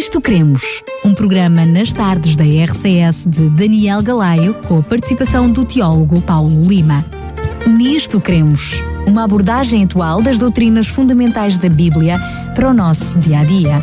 Nisto Cremos, um programa nas tardes da RCS de Daniel Galaio, com a participação do teólogo Paulo Lima. Nisto Cremos, uma abordagem atual das doutrinas fundamentais da Bíblia para o nosso dia a dia.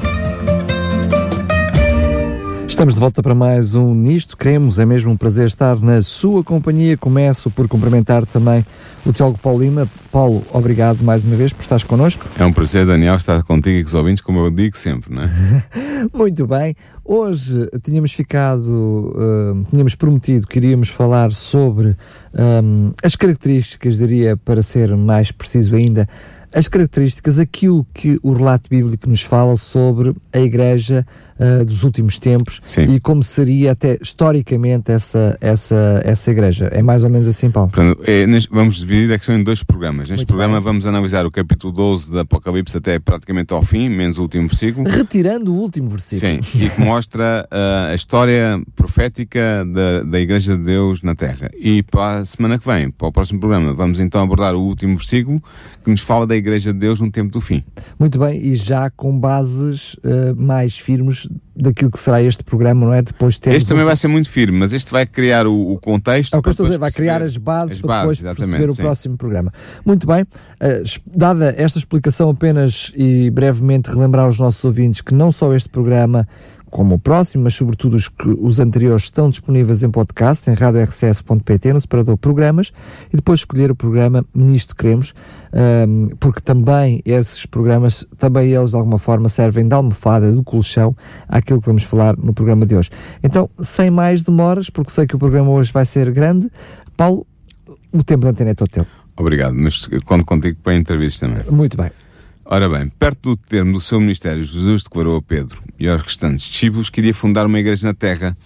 Estamos de volta para mais um Nisto Queremos. É mesmo um prazer estar na sua companhia. Começo por cumprimentar também o Teólogo Paulo Lima. Paulo, obrigado mais uma vez por estares connosco. É um prazer, Daniel, estar contigo e com os ouvintes, como eu digo sempre, não é? Muito bem. Hoje tínhamos ficado, uh, tínhamos prometido que iríamos falar sobre um, as características, diria, para ser mais preciso ainda, as características, aquilo que o relato bíblico nos fala sobre a Igreja uh, dos últimos tempos Sim. e como seria até historicamente essa, essa, essa igreja. É mais ou menos assim, Paulo? Portanto, é, vamos dividir a questão em dois programas. Neste Muito programa bem. vamos analisar o capítulo 12 da Apocalipse até praticamente ao fim, menos o último versículo. Retirando o último versículo. Sim, e que mostra uh, a história profética da, da Igreja de Deus na Terra. E para a semana que vem, para o próximo programa, vamos então abordar o último versículo que nos fala da Igreja de Deus no tempo do fim. Muito bem, e já com bases uh, mais firmes daquilo que será este programa, não é? Depois de termos Este também vai ser muito firme, mas este vai criar o, o contexto. É o que eu estou a para dizer, vai depois criar as bases as para bases, depois exatamente, perceber o sim. próximo programa. Muito bem, es- dada esta explicação apenas e brevemente relembrar aos nossos ouvintes que não só este programa, como o próximo, mas sobretudo os, que- os anteriores estão disponíveis em podcast, em radiorcs.pt, no separador programas, e depois escolher o programa Nisto Queremos, ahm, porque também esses programas, também eles de alguma forma servem de almofada, do colchão, àquilo que vamos falar no programa de hoje. Então, sem mais demoras, porque sei que o programa hoje vai ser grande, Paulo, o tempo da antena é todo teu. Obrigado, mas conto contigo para intervir também. Muito bem. Ora bem, perto do termo do seu ministério, Jesus declarou a Pedro e aos restantes discípulos que iria fundar uma igreja na terra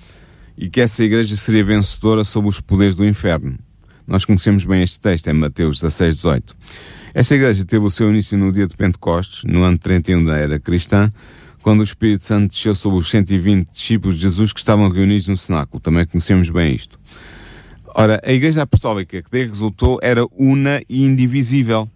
e que essa igreja seria vencedora sobre os poderes do inferno. Nós conhecemos bem este texto, é Mateus 16, 18. Esta igreja teve o seu início no dia de Pentecostes, no ano 31 da era cristã, quando o Espírito Santo desceu sobre os 120 discípulos de Jesus que estavam reunidos no cenáculo. Também conhecemos bem isto. Ora, a igreja apostólica que daí resultou era una e indivisível.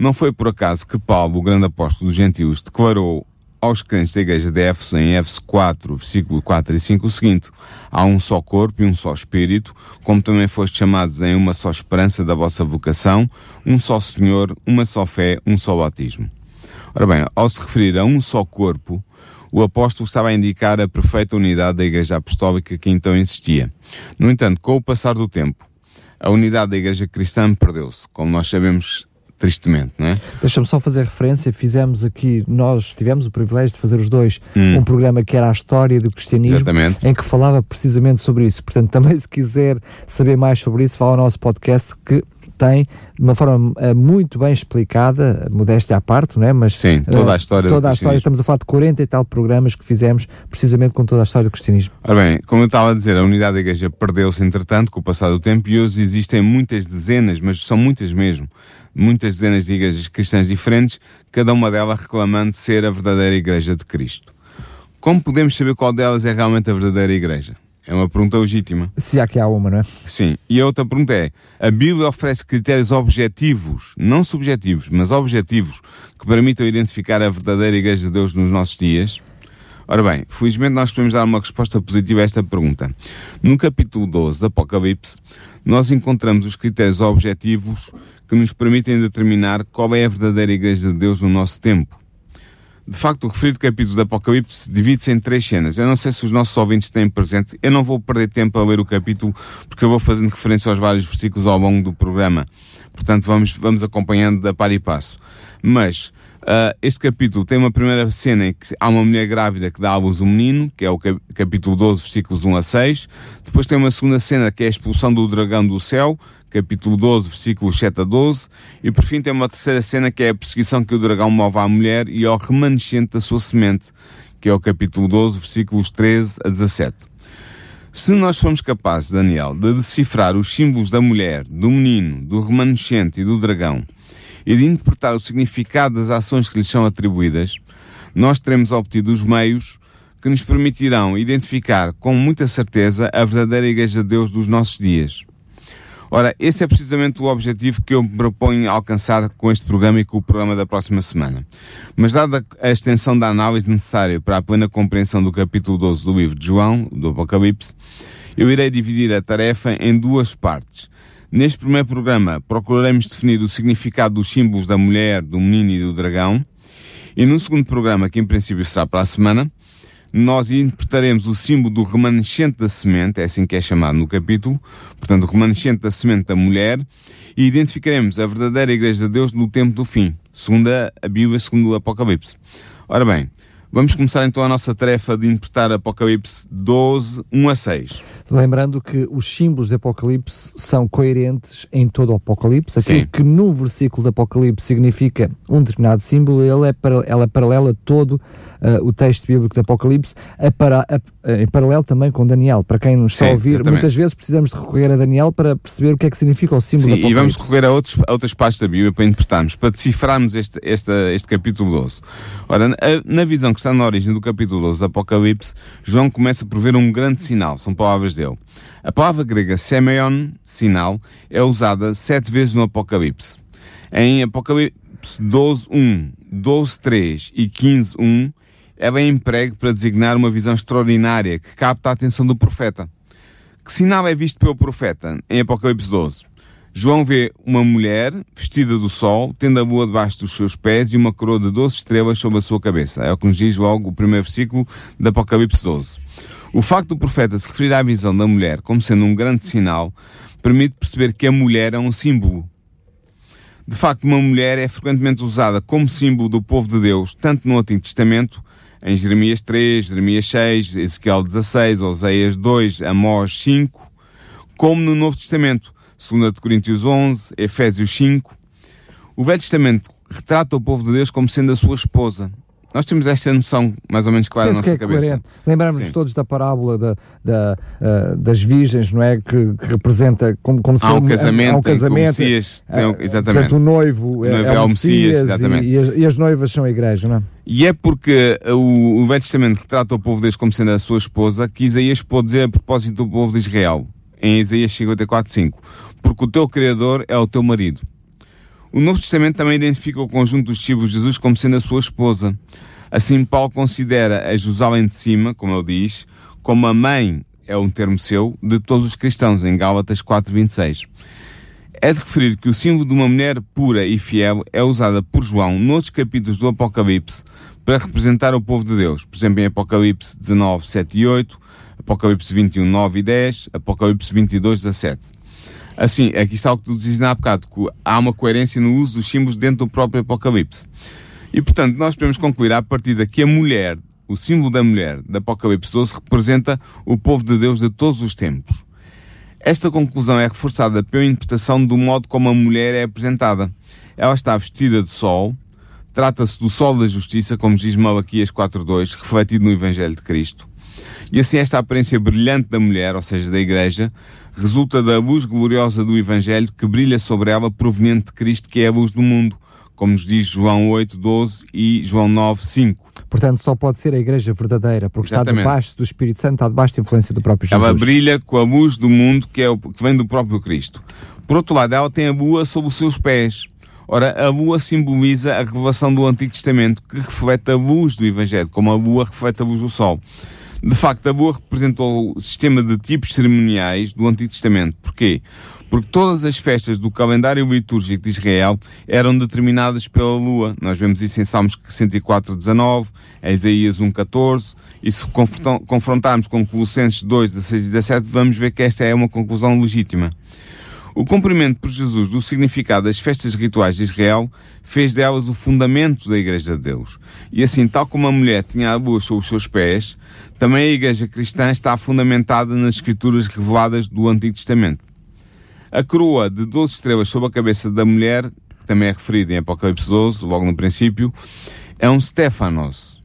Não foi por acaso que Paulo, o grande apóstolo dos gentios, declarou aos crentes da igreja de Éfeso, em Éfeso 4, versículo 4 e 5, o seguinte: Há um só corpo e um só espírito, como também foste chamados em uma só esperança da vossa vocação, um só Senhor, uma só fé, um só batismo. Ora bem, ao se referir a um só corpo, o apóstolo estava a indicar a perfeita unidade da igreja apostólica que então existia. No entanto, com o passar do tempo, a unidade da igreja cristã perdeu-se, como nós sabemos tristemente, não é? Deixa-me só fazer referência. Fizemos aqui, nós tivemos o privilégio de fazer os dois um programa que era a história do cristianismo, Hum. Exatamente. em que falava precisamente sobre isso. Portanto, também se quiser saber mais sobre isso, vá ao nosso podcast que tem de uma forma eh, muito bem explicada, modéstia à parte, não é? Mas Sim, toda a eh, história do toda a história. Estamos a falar de 40 e tal programas que fizemos precisamente com toda a história do cristianismo. Ora bem, como eu estava a dizer, a unidade da igreja perdeu-se entretanto com o passar do tempo e hoje existem muitas dezenas, mas são muitas mesmo, muitas dezenas de igrejas cristãs diferentes, cada uma delas reclamando ser a verdadeira igreja de Cristo. Como podemos saber qual delas é realmente a verdadeira igreja? É uma pergunta legítima. Se há que há uma, não é? Sim. E a outra pergunta é: a Bíblia oferece critérios objetivos, não subjetivos, mas objetivos, que permitam identificar a verdadeira Igreja de Deus nos nossos dias? Ora bem, felizmente nós podemos dar uma resposta positiva a esta pergunta. No capítulo 12 do Apocalipse, nós encontramos os critérios objetivos que nos permitem determinar qual é a verdadeira Igreja de Deus no nosso tempo. De facto, o referido capítulo do Apocalipse divide-se em três cenas. Eu não sei se os nossos ouvintes têm presente. Eu não vou perder tempo a ler o capítulo, porque eu vou fazendo referência aos vários versículos ao longo do programa. Portanto, vamos, vamos acompanhando da par e passo. Mas, ah, este capítulo tem uma primeira cena em que há uma mulher grávida que dá à luz um menino, que é o cap- capítulo 12, versículos 1 a 6. Depois tem uma segunda cena que é a expulsão do dragão do céu, capítulo 12, versículos 7 a 12. E por fim tem uma terceira cena que é a perseguição que o dragão move à mulher e ao remanescente da sua semente, que é o capítulo 12, versículos 13 a 17. Se nós formos capazes, Daniel, de decifrar os símbolos da mulher, do menino, do remanescente e do dragão, e de interpretar o significado das ações que lhes são atribuídas, nós teremos obtido os meios que nos permitirão identificar com muita certeza a verdadeira Igreja de Deus dos nossos dias. Ora, esse é precisamente o objetivo que eu me proponho alcançar com este programa e com o programa da próxima semana. Mas dada a extensão da análise necessária para a plena compreensão do capítulo 12 do livro de João, do Apocalipse, eu irei dividir a tarefa em duas partes. Neste primeiro programa, procuraremos definir o significado dos símbolos da mulher, do menino e do dragão. E no segundo programa, que em princípio será para a semana, nós interpretaremos o símbolo do remanescente da semente, é assim que é chamado no capítulo, portanto, o remanescente da semente da mulher, e identificaremos a verdadeira Igreja de Deus no tempo do fim, segundo a Bíblia, segundo o Apocalipse. Ora bem, Vamos começar então a nossa tarefa de interpretar Apocalipse 12, 1 a 6. Lembrando que os símbolos de Apocalipse são coerentes em todo o Apocalipse. Aquilo Sim. que num versículo de Apocalipse significa um determinado símbolo, ele é, para, ela é paralela a todo uh, o texto bíblico de Apocalipse, a para, a, em paralelo também com Daniel. Para quem nos está Sim, a ouvir, exatamente. muitas vezes precisamos de recorrer a Daniel para perceber o que é que significa o símbolo Sim, de Apocalipse. E vamos recorrer a, outros, a outras partes da Bíblia para interpretarmos, para decifrarmos este, este, este capítulo 12. Ora, na visão que está na origem do capítulo 12 do Apocalipse, João começa por ver um grande sinal, são palavras dele. A palavra grega semeion, sinal, é usada sete vezes no Apocalipse. Em Apocalipse 12, 1, 12, 3 e 15, 1, é bem emprego para designar uma visão extraordinária que capta a atenção do profeta. Que sinal é visto pelo profeta em Apocalipse 12? João vê uma mulher vestida do sol, tendo a lua debaixo dos seus pés e uma coroa de doze estrelas sobre a sua cabeça. É o que nos diz logo o primeiro versículo de Apocalipse 12. O facto do profeta se referir à visão da mulher como sendo um grande sinal permite perceber que a mulher é um símbolo. De facto, uma mulher é frequentemente usada como símbolo do povo de Deus, tanto no Antigo Testamento em Jeremias 3, Jeremias 6, Ezequiel 16, Oséias 2, Amós 5, como no Novo Testamento, 2 Coríntios 11, Efésios 5. O Velho Testamento retrata o povo de Deus como sendo a sua esposa. Nós temos esta noção mais ou menos clara Penso na nossa é cabeça. Lembramos-nos todos da parábola da, da, uh, das virgens, não é? Que, que representa como, como há um casamento, há um casamento Messias, tem, uh, exatamente. Portanto, o noivo, é, noivo é, é, o Messias, Messias e, e, as, e, as, noivas são a igreja, não é? E é porque o, o Velho Testamento retrata o povo de Deus como sendo a sua esposa que Isaías pode dizer a propósito do povo de Israel, em Isaías 54, 5. Porque o teu Criador é o teu marido. O Novo Testamento também identifica o conjunto dos discípulos de Jesus como sendo a sua esposa. Assim, Paulo considera a Jerusalém de cima, como ele diz, como a mãe, é um termo seu, de todos os cristãos, em Gálatas 4.26. É de referir que o símbolo de uma mulher pura e fiel é usada por João noutros capítulos do Apocalipse para representar o povo de Deus. Por exemplo, em Apocalipse 19, 7 e 8, Apocalipse 21, 9 e 10, Apocalipse 22, 17. Assim, aqui está o que tu dizes há bocado, que há uma coerência no uso dos símbolos dentro do próprio Apocalipse. E, portanto, nós podemos concluir à partida que a mulher, o símbolo da mulher da Apocalipse 12, representa o povo de Deus de todos os tempos. Esta conclusão é reforçada pela interpretação do modo como a mulher é apresentada. Ela está vestida de sol, trata-se do sol da justiça, como diz Malaquias 4.2, refletido no Evangelho de Cristo. E assim esta aparência brilhante da mulher, ou seja, da Igreja, resulta da luz gloriosa do Evangelho que brilha sobre ela proveniente de Cristo, que é a luz do mundo, como nos diz João 8, 12 e João 9, 5. Portanto, só pode ser a igreja verdadeira, porque Exatamente. está debaixo do Espírito Santo, está debaixo da influência do próprio Jesus. Ela brilha com a luz do mundo que, é o, que vem do próprio Cristo. Por outro lado, ela tem a lua sob os seus pés. Ora, a lua simboliza a revelação do Antigo Testamento, que reflete a luz do Evangelho, como a lua reflete a luz do Sol. De facto, a boa representou o sistema de tipos cerimoniais do Antigo Testamento. Porquê? Porque todas as festas do calendário litúrgico de Israel eram determinadas pela lua. Nós vemos isso em Salmos 104, 19, em Isaías 1, 14. E se confrontarmos com Colossenses 2, 16 e 17, vamos ver que esta é uma conclusão legítima. O cumprimento por Jesus do significado das festas rituais de Israel fez delas o fundamento da Igreja de Deus. E assim, tal como a mulher tinha a lua sob os seus pés, também a Igreja cristã está fundamentada nas escrituras reveladas do Antigo Testamento. A coroa de 12 estrelas sobre a cabeça da mulher, que também é referida em Apocalipse 12, logo no princípio, é um Stefanos.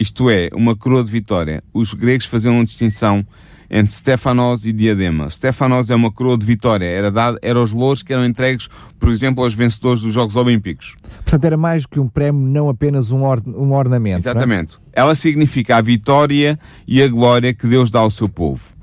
Isto é, uma coroa de vitória. Os gregos faziam uma distinção entre Stefanos e Diadema. Stefanos é uma coroa de vitória, era dado, eram os louros que eram entregues, por exemplo, aos vencedores dos Jogos Olímpicos. Portanto, era mais que um prémio, não apenas um, or, um ornamento. É? Exatamente. É? Ela significa a vitória e a glória que Deus dá ao seu povo.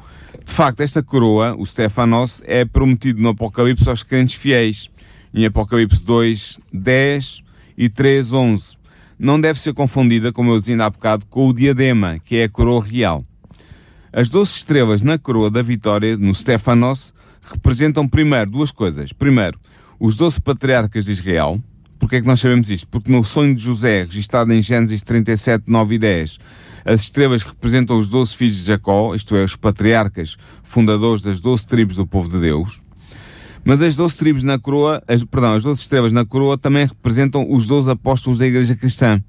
De facto, esta coroa, o Stefanos, é prometido no Apocalipse aos crentes fiéis, em Apocalipse 2, 10 e 3, 11. Não deve ser confundida, como eu dizia há bocado, com o diadema, que é a coroa real. As doze estrelas na coroa da vitória, no Stefanos, representam primeiro duas coisas. Primeiro, os doze patriarcas de Israel. Porquê é que nós sabemos isto? Porque no sonho de José, registrado em Gênesis 37, 9 e 10, as estrelas representam os doze filhos de Jacó, isto é, os patriarcas fundadores das doze tribos do povo de Deus. Mas as doze tribos na coroa, as, perdão, as doze estrelas na coroa também representam os doze apóstolos da Igreja Cristã.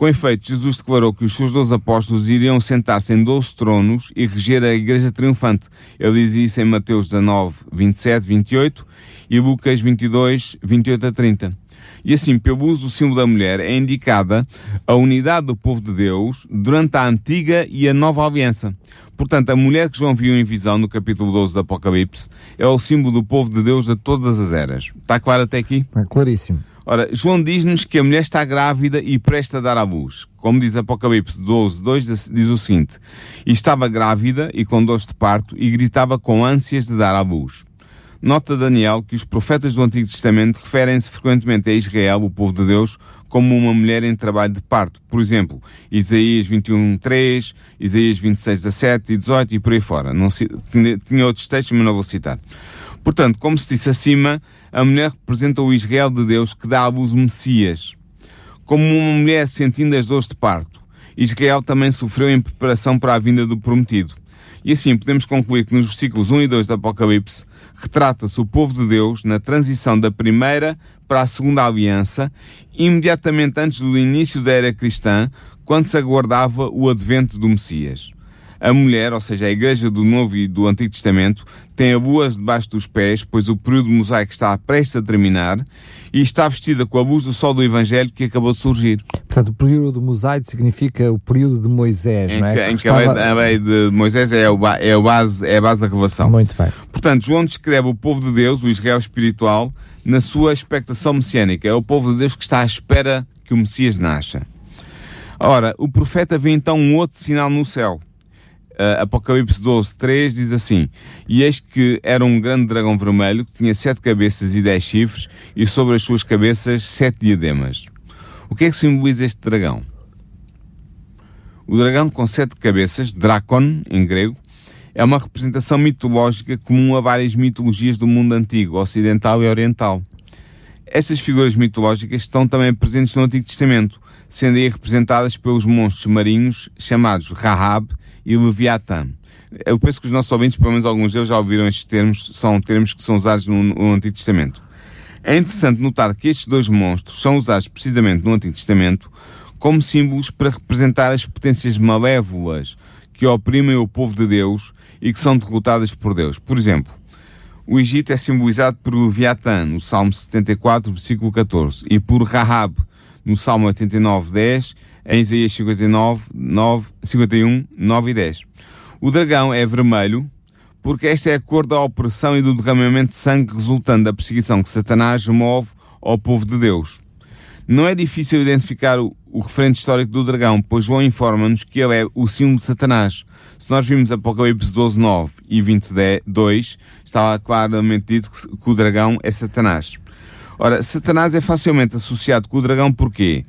Com efeito, Jesus declarou que os seus doze apóstolos iriam sentar-se em doze tronos e reger a Igreja triunfante. Ele diz isso em Mateus 19, 27, 28 e Lucas 22, 28 a 30. E assim, pelo uso do símbolo da mulher, é indicada a unidade do povo de Deus durante a antiga e a nova aliança. Portanto, a mulher que João viu em visão no capítulo 12 do Apocalipse é o símbolo do povo de Deus de todas as eras. Está claro até aqui? É claríssimo. Ora, João diz-nos que a mulher está grávida e presta a dar à luz. Como diz Apocalipse 12, 2, diz o seguinte: E estava grávida e com dores de parto e gritava com ânsias de dar à luz. Nota Daniel que os profetas do Antigo Testamento referem-se frequentemente a Israel, o povo de Deus, como uma mulher em trabalho de parto. Por exemplo, Isaías 21, 3, Isaías 26, 17 e 18 e por aí fora. Não, tinha, outros textos, mas não vou citar. Portanto, como se disse acima, a mulher representa o Israel de Deus que dá à luz o Messias. Como uma mulher sentindo as dores de parto, Israel também sofreu em preparação para a vinda do prometido. E assim podemos concluir que nos versículos 1 e 2 do Apocalipse retrata-se o povo de Deus na transição da primeira para a segunda aliança, imediatamente antes do início da era cristã, quando se aguardava o advento do Messias. A mulher, ou seja, a igreja do Novo e do Antigo Testamento, tem a lua debaixo dos pés, pois o período mosaico está prestes a terminar, e está vestida com a luz do sol do Evangelho que acabou de surgir. Portanto, o período mosaico significa o período de Moisés, em não é? Que, em que estava... a, lei, de Moisés é, o, é, a base, é a base da revelação. Muito bem. Portanto, João descreve o povo de Deus, o Israel espiritual, na sua expectação messiânica. É o povo de Deus que está à espera que o Messias nasça. Ora, o profeta vê então um outro sinal no céu uh, Apocalipse 12, 3 diz assim: E eis que era um grande dragão vermelho que tinha sete cabeças e dez chifres, e sobre as suas cabeças sete diademas. O que é que simboliza este dragão? O dragão com sete cabeças, Dracon, em grego, é uma representação mitológica comum a várias mitologias do mundo antigo, ocidental e oriental. Estas figuras mitológicas estão também presentes no Antigo Testamento, sendo aí representadas pelos monstros marinhos chamados Rahab e Leviatã. Eu penso que os nossos ouvintes, pelo menos alguns deles, já ouviram estes termos, são termos que são usados no, no Antigo Testamento. É interessante notar que estes dois monstros são usados precisamente no Antigo Testamento como símbolos para representar as potências malévolas que oprimem o povo de Deus e que são derrotadas por Deus. Por exemplo, o Egito é simbolizado por Leviatã, no Salmo 74, versículo 14, e por Rahab, no Salmo 89, 10 em Isaías 59, 9, 51, 9 e 10. O dragão é vermelho porque esta é a cor da opressão e do derramamento de sangue resultante da perseguição que Satanás move ao povo de Deus. Não é difícil identificar o, o referente histórico do dragão, pois João informa-nos que ele é o símbolo de Satanás. Se nós vimos Apocalipse 12, 9 e 22, está claramente dito que, que o dragão é Satanás. Ora, Satanás é facilmente associado com o dragão porquê?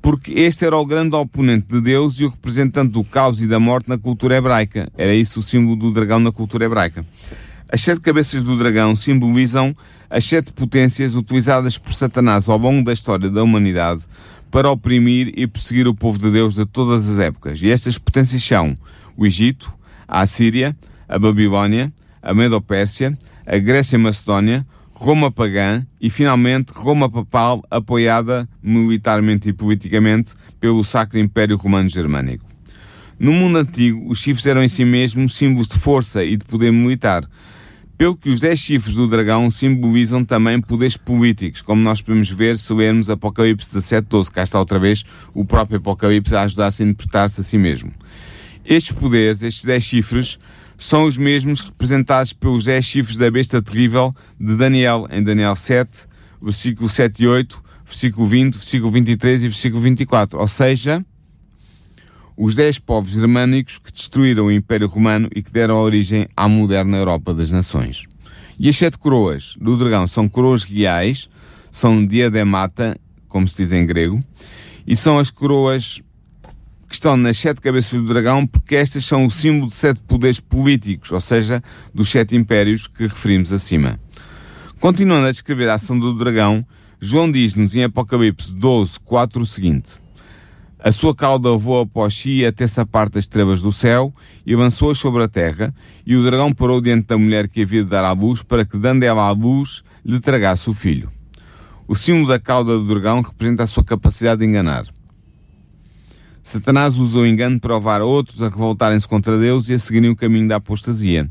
Porque este era o grande oponente de Deus e o representante do caos e da morte na cultura hebraica. Era isso o símbolo do dragão na cultura hebraica. As sete cabeças do dragão simbolizam as sete potências utilizadas por Satanás ao longo da história da humanidade para oprimir e perseguir o povo de Deus de todas as épocas. E estas potências são o Egito, a Assíria, a Babilónia, a Medo-Pérsia, a Grécia Macedónia, Roma pagã e, finalmente, Roma papal, apoiada militarmente e politicamente pelo Sacro Império Romano Germânico. No mundo antigo, os chifres eram em si mesmos símbolos de força e de poder militar, pelo que os dez chifres do dragão simbolizam também poderes políticos, como nós podemos ver se lermos Apocalipse 17, 12. Cá está outra vez o próprio Apocalipse a ajudar-se a interpretar-se a si mesmo. Estes poderes, estes dez chifres, são os mesmos representados pelos dez chifres da besta terrível de Daniel, em Daniel 7, versículo 7 e 8, versículo 20, versículo 23 e versículo 24. Ou seja, os dez povos germânicos que destruíram o Império Romano e que deram origem à moderna Europa das Nações. E as sete coroas do dragão são coroas reais, são diademata, como se diz em grego, e são as coroas que estão nas sete cabeças do dragão, porque estas são o símbolo de sete poderes políticos, ou seja, dos sete impérios que referimos acima. Continuando a descrever a ação do dragão, João diz-nos em Apocalipse 12, 4 o seguinte: A sua cauda voou após si a terça parte das trevas do céu e avançou sobre a terra, e o dragão parou diante da mulher que havia de dar à luz, para que, dando ela à luz, lhe tragasse o filho. O símbolo da cauda do dragão representa a sua capacidade de enganar. Satanás usou o engano para levar outros a revoltarem-se contra Deus e a seguirem o caminho da apostasia.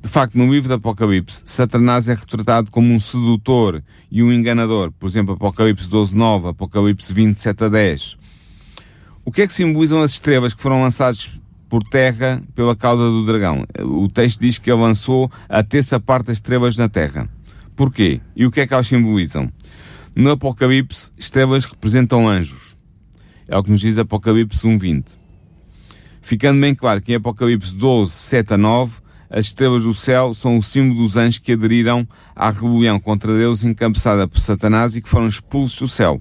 De facto, no livro do Apocalipse, Satanás é retratado como um sedutor e um enganador. Por exemplo, Apocalipse 12, 9, Apocalipse 27 a 10. O que é que simbolizam as estrelas que foram lançadas por terra pela cauda do dragão? O texto diz que ele lançou a terça parte das estrelas na terra. Porquê? E o que é que elas simbolizam? No Apocalipse, estrelas representam anjos. É o que nos diz Apocalipse 1.20. Ficando bem claro que em Apocalipse 12, 7 a 9, as estrelas do céu são o símbolo dos anjos que aderiram à rebelião contra Deus encabeçada por Satanás e que foram expulsos do céu.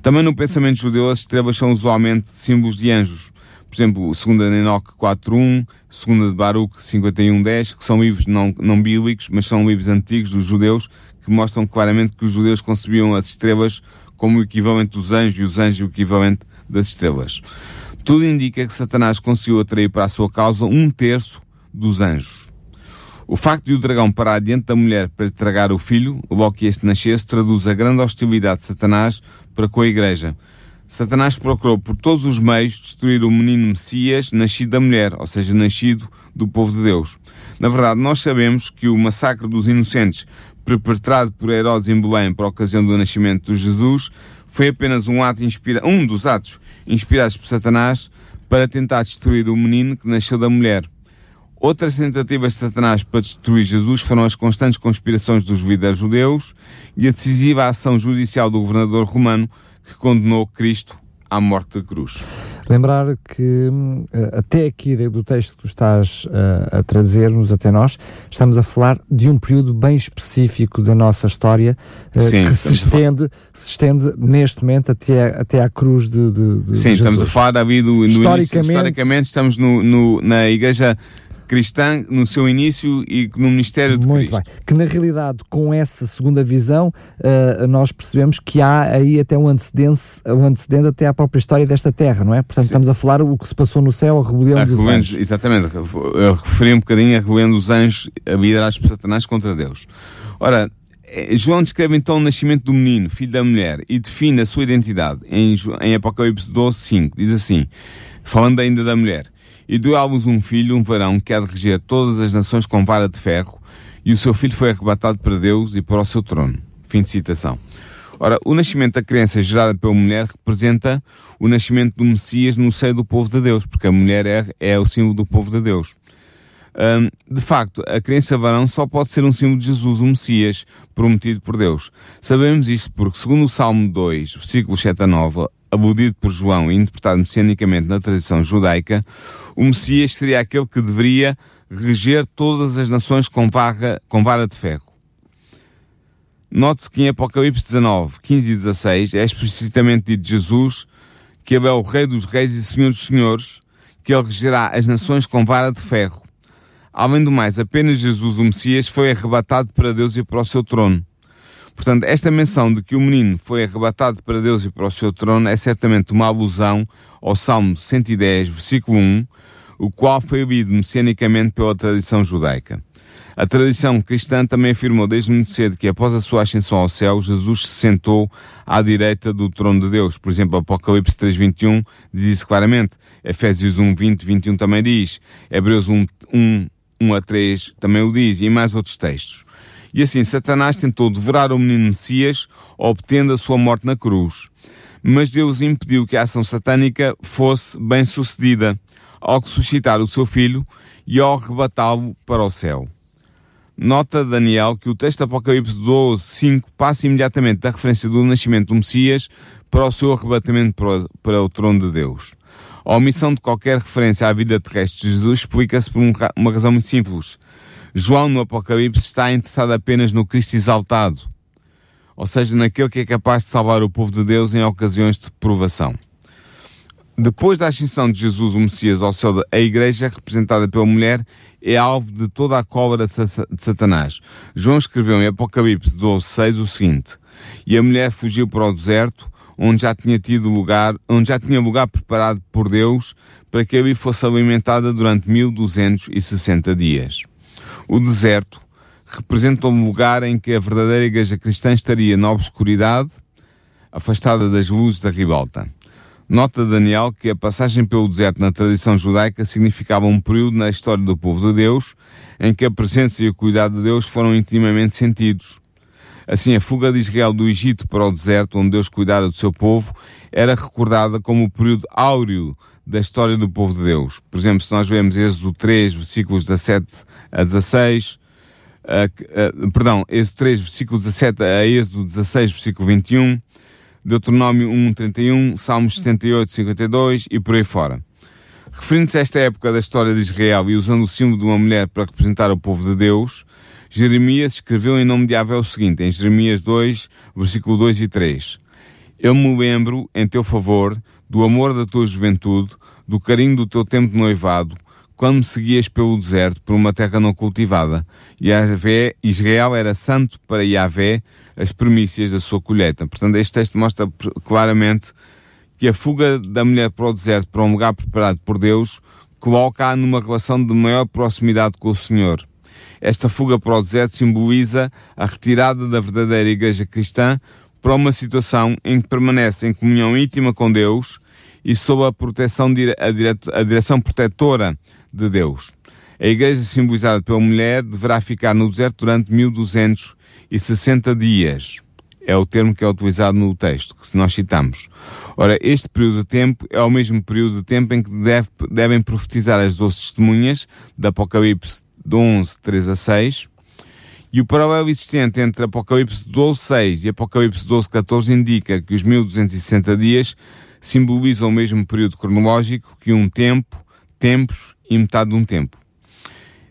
Também no pensamento judeu, as estrelas são usualmente símbolos de anjos. Por exemplo, 2 de Enoque 4.1, 2 de Baruch 51.10, que são livros não, não bíblicos, mas são livros antigos dos judeus, que mostram claramente que os judeus concebiam as estrelas como o equivalente dos anjos e os anjos o equivalente das estrelas. Tudo indica que Satanás conseguiu atrair para a sua causa um terço dos anjos. O facto de o dragão parar diante da mulher para tragar o filho, logo que este nascesse, traduz a grande hostilidade de Satanás para com a igreja. Satanás procurou por todos os meios destruir o menino Messias nascido da mulher, ou seja, nascido do povo de Deus. Na verdade, nós sabemos que o massacre dos inocentes perpetrado por Herodes em Belém por ocasião do nascimento de Jesus, foi apenas um ato inspira um dos atos inspirados por Satanás para tentar destruir o menino que nasceu da mulher. Outras tentativas de Satanás para destruir Jesus foram as constantes conspirações dos líderes judeus e a decisiva ação judicial do governador romano que condenou Cristo à morte da cruz. Lembrar que eh, até aqui do texto que tu estás uh, a trazer-nos até nós, estamos a falar de um período bem específico da nossa história uh, Sim, que se estende, se estende neste momento até, até à cruz de, de, de Sim, de estamos a falar, Davi, do, no historicamente, início, historicamente estamos no, no, na igreja cristã no seu início e no ministério de Muito Cristo. Bem. Que na realidade, com essa segunda visão, uh, nós percebemos que há aí até um antecedente, um antecedente até à própria história desta terra, não é? Portanto, Sim. estamos a falar o que se passou no céu, a rebelião a dos rebelião, anjos. Exatamente, eu referi um bocadinho a rebelião dos anjos liderados por Satanás contra Deus. Ora, eh, João descreve então o nascimento do menino, filho da mulher, e define a sua identidade em, em Apocalipse 12, 5. Diz assim, falando ainda da mulher, e deu à luz um filho, um varão, que há de reger todas as nações com vara de ferro, e o seu filho foi arrebatado para Deus e para o seu trono. Fim de citação. Ora, o nascimento da criança gerada pela mulher representa o nascimento do Messias no seio do povo de Deus, porque a mulher é, é o símbolo do povo de Deus. De facto, a criança varão só pode ser um símbolo de Jesus, o Messias, prometido por Deus. Sabemos isto porque, segundo o Salmo 2, versículos 7 a 9, aludido por João e interpretado messianicamente na tradição judaica, o Messias seria aquele que deveria reger todas as nações com, varra, com vara de ferro. Note-se que em Apocalipse 19, 15 e 16 é explicitamente dito de Jesus que ele é o Rei dos Reis e Senhor dos Senhores, que ele regerá as nações com vara de ferro. Além do mais, apenas Jesus, o Messias, foi arrebatado para Deus e para o seu trono. Portanto, esta menção de que o menino foi arrebatado para Deus e para o seu trono é certamente uma alusão ao Salmo 110, versículo 1, o qual foi ouvido messianicamente pela tradição judaica. A tradição cristã também afirmou desde muito cedo que após a sua ascensão ao céu, Jesus se sentou à direita do trono de Deus. Por exemplo, Apocalipse 3.21 diz isso claramente. Efésios 1, 20, 21 também diz. Hebreus 1, 1, 1 a 3 também o diz. E mais outros textos. E assim, Satanás tentou devorar o menino Messias, obtendo a sua morte na cruz. Mas Deus impediu que a ação satânica fosse bem sucedida, ao suscitar o seu filho e ao arrebatá-lo para o céu. Nota Daniel que o texto de Apocalipse 12, 5 passa imediatamente da referência do nascimento do Messias para o seu arrebatamento para o trono de Deus. A omissão de qualquer referência à vida terrestre de Jesus explica-se por uma razão muito simples. João, no Apocalipse, está interessado apenas no Cristo exaltado, ou seja, naquele que é capaz de salvar o povo de Deus em ocasiões de provação. Depois da ascensão de Jesus, o Messias, ao céu, a igreja, representada pela mulher, é alvo de toda a cólera de Satanás. João escreveu em Apocalipse 12, 6 o seguinte, E a mulher fugiu para o deserto, onde já tinha tido lugar, onde já tinha lugar preparado por Deus, para que ali fosse alimentada durante 1260 dias. O deserto representa um lugar em que a verdadeira igreja cristã estaria na obscuridade, afastada das luzes da ribalta. Nota Daniel que a passagem pelo deserto na tradição judaica significava um período na história do povo de Deus em que a presença e o cuidado de Deus foram intimamente sentidos. Assim, a fuga de Israel do Egito para o deserto, onde Deus cuidara do seu povo, era recordada como o período áureo da história do povo de Deus. Por exemplo, se nós vemos Êxodo 3, versículos 17 a 16, uh, uh, perdão, Êxodo 3, versículo 17 a Êxodo 16, versículo 21, Deuteronômio 1, 31, Salmos 78, 52 e por aí fora. Referindo-se a esta época da história de Israel e usando o símbolo de uma mulher para representar o povo de Deus, Jeremias escreveu em nome de Yahvé o seguinte, em Jeremias 2, versículo 2 e 3. Eu me lembro, em teu favor, do amor da tua juventude, do carinho do teu tempo de noivado, quando me seguias pelo deserto, por uma terra não cultivada. Yahvé, Israel era santo para Yahvé, as premissas da sua colheita. Portanto, este texto mostra claramente que a fuga da mulher para o deserto, para um lugar preparado por Deus, coloca-a numa relação de maior proximidade com o Senhor. Esta fuga para o deserto simboliza a retirada da verdadeira igreja cristã para uma situação em que permanece em comunhão íntima com Deus e sob a proteção, a direção protetora de Deus. A igreja simbolizada pela mulher deverá ficar no deserto durante 1200 e 60 dias. É o termo que é utilizado no texto, que nós citamos. Ora, este período de tempo é o mesmo período de tempo em que deve, devem profetizar as doze testemunhas de Apocalipse de 11, 3 a 6. E o paralelo existente entre Apocalipse 12, 6 e Apocalipse 12, 14 indica que os 1260 dias simbolizam o mesmo período cronológico que um tempo, tempos e metade de um tempo.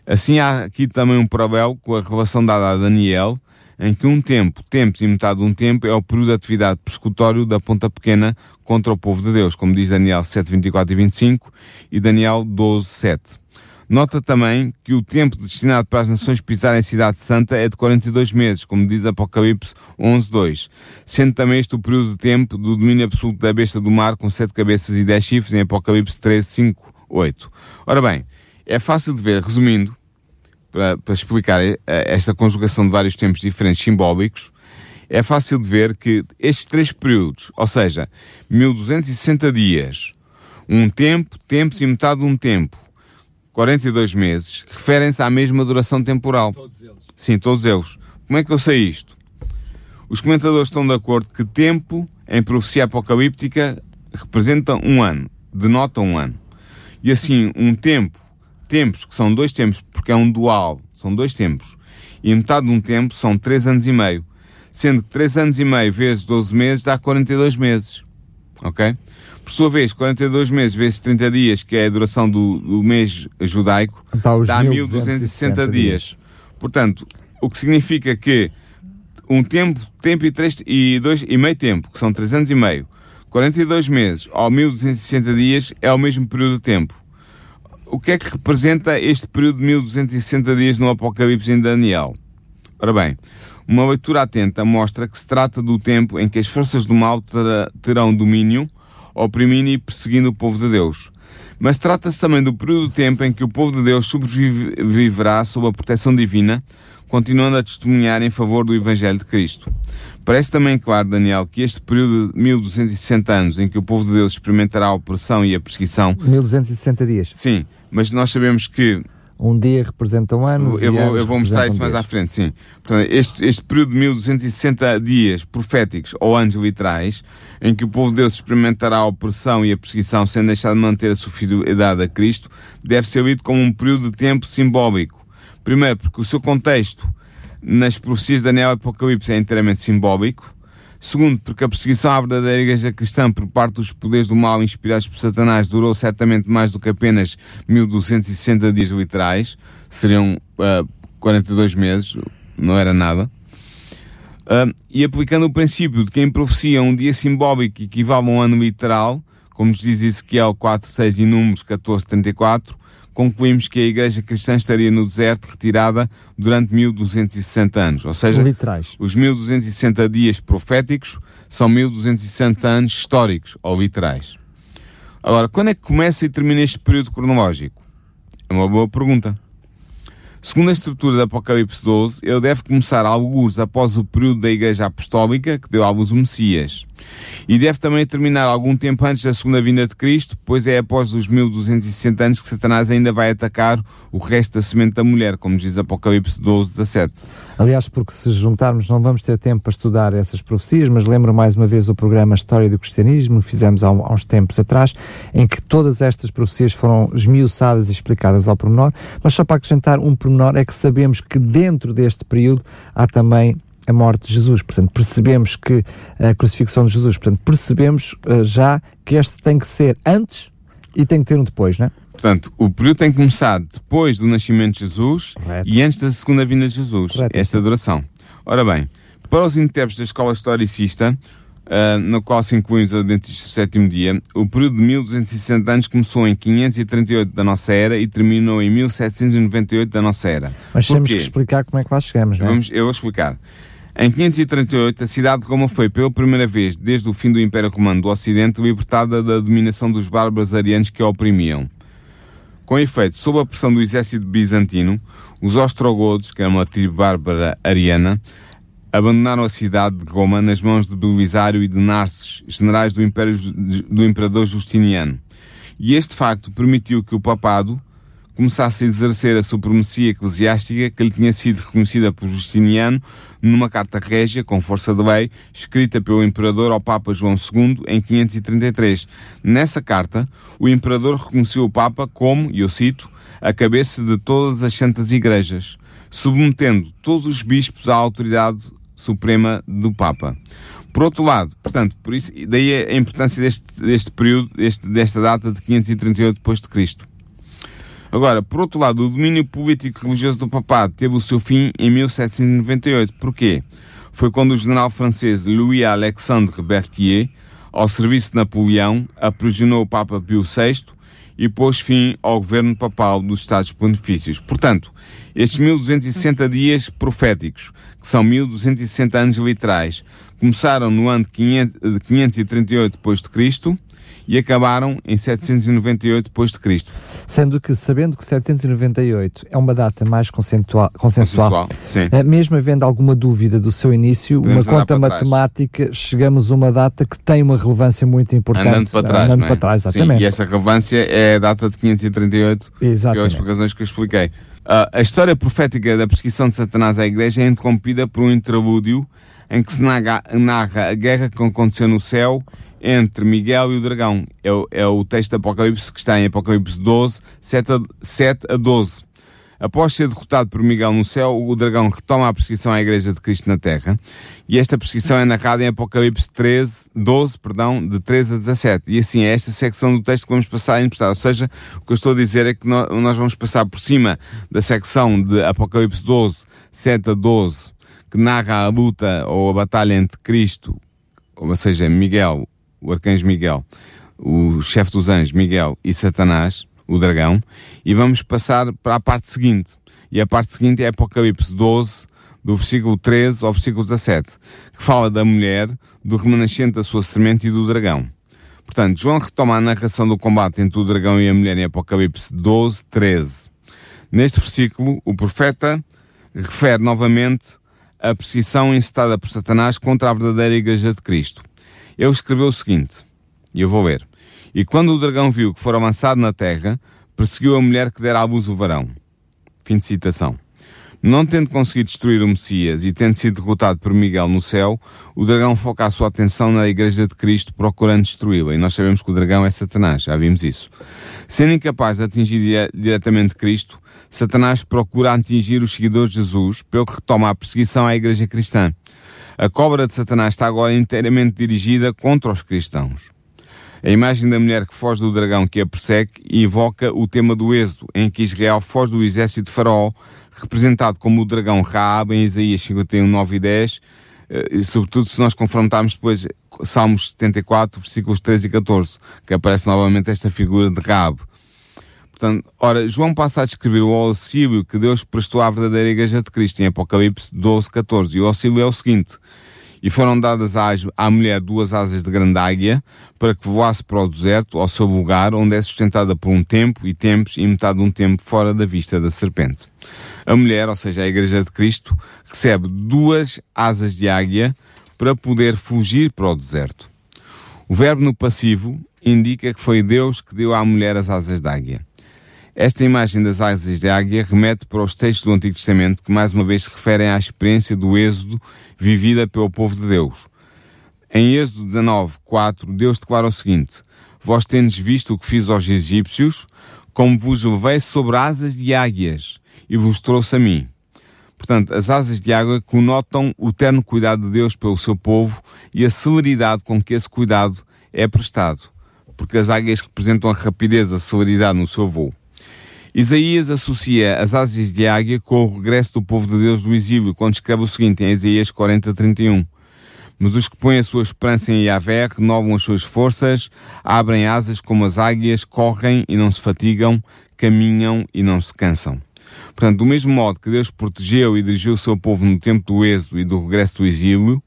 Assim há aqui também um paralelo com a revelação dada a Daniel, em que um tempo, tempos e metade de um tempo é o período de atividade persecutório da ponta pequena contra o povo de Deus, como diz Daniel 7, 24 e 25 e Daniel 12, 7. Nota também que o tempo destinado para as nações pisarem a cidade santa é de 42 meses, como diz Apocalipse 11, 2, sendo também este o período de tempo do domínio absoluto da besta do mar com sete cabeças e dez chifres em Apocalipse 13, 5, 8. Ora bem, é fácil de ver, resumindo, para, para explicar eh, esta conjugação de vários tempos diferentes simbólicos, é fácil de ver que estes três períodos, ou seja, 1260 dias, um tempo, tempos e metade de um tempo, 42 meses, referem-se à mesma duração temporal. Todos eles. Sim, todos eles. Como é que eu sei isto? Os comentadores estão de acordo que tempo, em profecia apocalíptica, representa um ano, denota um ano. E assim, um tempo tempos, que são dois tempos, porque é um dual, são dois tempos, e metade de um tempo são três anos e meio. Sendo que três anos e meio vezes 12 meses dá 42 meses. Ok? Por sua vez, 42 meses vezes 30 dias, que é a duração do, do mês judaico, dá 1260 dias. dias. Portanto, o que significa que um tempo, tempo e, três, e, dois, e meio tempo, que são 3 anos e meio, 42 meses ou 1260 dias é o mesmo período de tempo o que é que representa este período de 1260 dias no Apocalipse em Daniel? Ora bem, uma leitura atenta mostra que se trata do tempo em que as forças do mal terão domínio, oprimindo e perseguindo o povo de Deus. Mas trata-se também do período de tempo em que o povo de Deus sobreviverá sob a proteção divina, continuando a testemunhar em favor do Evangelho de Cristo. Parece também claro, Daniel, que este período de 1260 anos em que o povo de Deus experimentará a opressão e a perseguição. 1260 dias. Sim, mas nós sabemos que um dia representa um ano. Eu vou, eu vou mostrar isso mais à frente, sim. Portanto, este, este período de 1260 dias proféticos ou anos literais, em que o povo de Deus experimentará a opressão e a perseguição sem deixar de manter a sua fidelidade a Cristo, deve ser lido como um período de tempo simbólico. Primeiro, porque o seu contexto nas profecias de Daniel e Apocalipse é inteiramente simbólico. Segundo, porque a perseguição à verdadeira Igreja Cristã por parte dos poderes do mal inspirados por Satanás durou certamente mais do que apenas 1260 dias literais, seriam uh, 42 meses, não era nada. Uh, e aplicando o princípio de que em profecia um dia simbólico equivale a um ano literal, como nos diz Ezequiel 4, 6 e Números 14, 34, concluímos que a Igreja Cristã estaria no deserto retirada durante 1260 anos. Ou seja, Literais. os 1260 dias proféticos são 1260 anos históricos ou literais. Agora, quando é que começa e termina este período cronológico? É uma boa pergunta. Segundo a estrutura do Apocalipse 12, ele deve começar alguns após o período da Igreja Apostólica, que deu à luz o Messias. E deve também terminar algum tempo antes da segunda vinda de Cristo, pois é após os 1260 anos que Satanás ainda vai atacar o resto da semente da mulher, como diz Apocalipse 12, 17. Aliás, porque se juntarmos não vamos ter tempo para estudar essas profecias, mas lembro mais uma vez o programa História do Cristianismo, que fizemos há, uns tempos atrás, em que todas estas profecias foram esmiuçadas e explicadas ao pormenor, mas só para acrescentar um pormenor é que sabemos que dentro deste período há também a morte de Jesus. Portanto, percebemos que a crucifixão de Jesus, portanto, percebemos uh, já que este tem que ser antes e tem que ter um depois, não é? Portanto, o período tem que começar depois do nascimento de Jesus Correto. e antes da segunda vinda de Jesus, Correto. esta duração. Ora bem, para os intérpretes da escola historicista, uh, na qual se incluem os adventistas do sétimo dia, o período de 1260 anos começou em 538 da nossa era e terminou em 1798 da nossa era. Mas temos Porquê? que explicar como é que lá chegamos, não é? Vamos, eu vou explicar. Em 538, a cidade de Roma foi, pela primeira vez desde o fim do Império Romano do Ocidente, libertada da dominação dos bárbaros arianos que a oprimiam. Com efeito, sob a pressão do exército bizantino, os ostrogodos, que era uma tribo bárbara ariana, abandonaram a cidade de Roma nas mãos de Belisário e de Narses, generais do, Império, do imperador Justiniano. E este facto permitiu que o papado começasse a exercer a supremacia eclesiástica que lhe tinha sido reconhecida por Justiniano numa carta régia, com força de lei, escrita pelo imperador ao Papa João II em 533. Nessa carta, o imperador reconheceu o Papa como, e eu cito, a cabeça de todas as santas igrejas, submetendo todos os bispos à autoridade suprema do Papa. Por outro lado, portanto, por isso, daí a importância deste, deste período, deste, desta data de 538 depois de Cristo. Agora, por outro lado, o domínio político religioso do papado teve o seu fim em 1798. Porquê? Foi quando o general francês Louis-Alexandre Berthier, ao serviço de Napoleão, aprisionou o Papa Pio VI e pôs fim ao governo papal dos Estados Pontifícios. Portanto, estes 1260 dias proféticos, que são 1260 anos literais, começaram no ano de 538 depois de Cristo e acabaram em 798 depois de Cristo. Sendo que, sabendo que 798 é uma data mais consensual, consensual, Consensual, sim. eh, mesmo havendo alguma dúvida do seu início, Podemos uma conta para trás. matemática, chegamos a uma data que tem uma relevância muito importante. Andando para trás, Andando é? para trás, Sim, exatamente. e essa relevância é a data de 538, Exatamente. pelas razões que eu expliquei. Ah, a história profética da perseguição de Satanás à Igreja é interrompida por um interlúdio em que se narra a guerra que aconteceu no céu entre Miguel e o dragão. É, o- é o texto de Apocalipse que está em Apocalipse 12, 7 a, 7 a 12. Após ser derrotado por Miguel no céu, o dragão retoma a perseguição à Igreja de Cristo na Terra. E esta perseguição é narrada em Apocalipse 13, 12, perdão, de 13 a 17. E assim, é esta secção do texto que vamos passar a interpretar. Ou seja, o que eu estou a dizer é que nó- nós vamos passar por cima da secção de Apocalipse 12, 7 a 12, que narra a luta ou a batalha entre Cristo, ou seja, Miguel, o arcanjo Miguel, o chefe dos anjos, Miguel, e Satanás, o dragão, e vamos passar para a parte seguinte. E a parte seguinte é Apocalipse 12, do versículo 13 ao versículo 17, que fala da mulher, do remanescente da sua semente e do dragão. Portanto, João retoma a narração do combate entre o dragão e a mulher em Apocalipse 12, 13. Neste versículo, o profeta refere novamente a perseguição incitada por Satanás contra a verdadeira Igreja de Cristo. Ele escreveu o seguinte, e eu vou ler. E quando o dragão viu que fora lançado na terra, perseguiu a mulher que dera à luz o varão. Fim de citação. Não tendo conseguido destruir o Messias e tendo sido derrotado por Miguel no céu, o dragão foca a sua atenção na Igreja de Cristo procurando destruí-la. E nós sabemos que o dragão é Satanás, já vimos isso. Sendo incapaz de atingir dire- diretamente Cristo, Satanás procura atingir os seguidores de Jesus, pelo que retoma a perseguição à Igreja cristã. A cobra de Satanás está agora inteiramente dirigida contra os cristãos. A imagem da mulher que foge do dragão que a persegue evoca o tema do Êxodo, em que Israel foge do exército de Faraó, representado como o dragão Raab em Isaías 51, 9 e 10, eh, e sobretudo se nós confrontarmos depois Salmos 74, versículos 13 e 14, que aparece novamente esta figura de Raab. Portanto, ora, João passa a descrever o auxílio que Deus prestou à verdadeira Igreja de Cristo em Apocalipse 12, 14. E o auxílio é o seguinte: E foram dadas à, mulher duas asas de grande águia, para que voasse para o deserto, ao seu lugar, onde é sustentada por um tempo e tempos e metade de um tempo fora da vista da serpente. A mulher, ou seja, a Igreja de Cristo, recebe duas asas de águia para poder fugir para o deserto. O verbo no passivo indica que foi Deus que deu à mulher as asas de águia. Esta imagem das asas de águia remete para os textos do Antigo Testamento que mais uma vez se referem à experiência do êxodo vivida pelo povo de Deus. Em Êxodo 19, 4, Deus declara o seguinte, Vós tendes visto o que fiz aos egípcios, como vos levei sobre asas de águias, e vos trouxe a mim. Portanto, as asas de água conotam o terno cuidado de Deus pelo seu povo e a celeridade com que esse cuidado é prestado, porque as águias representam a rapidez, a celeridade no seu voo. Isaías associa as asas de águia com o regresso do povo de Deus do exílio, quando escreve o seguinte em Isaías 40, 31. Mas os que põem a sua esperança em Yahvé renovam as suas forças, abrem asas como as águias, correm e não se fatigam, caminham e não se cansam. Portanto, do mesmo modo que Deus protegeu e dirigiu o seu povo no tempo do êxodo e do regresso do exílio,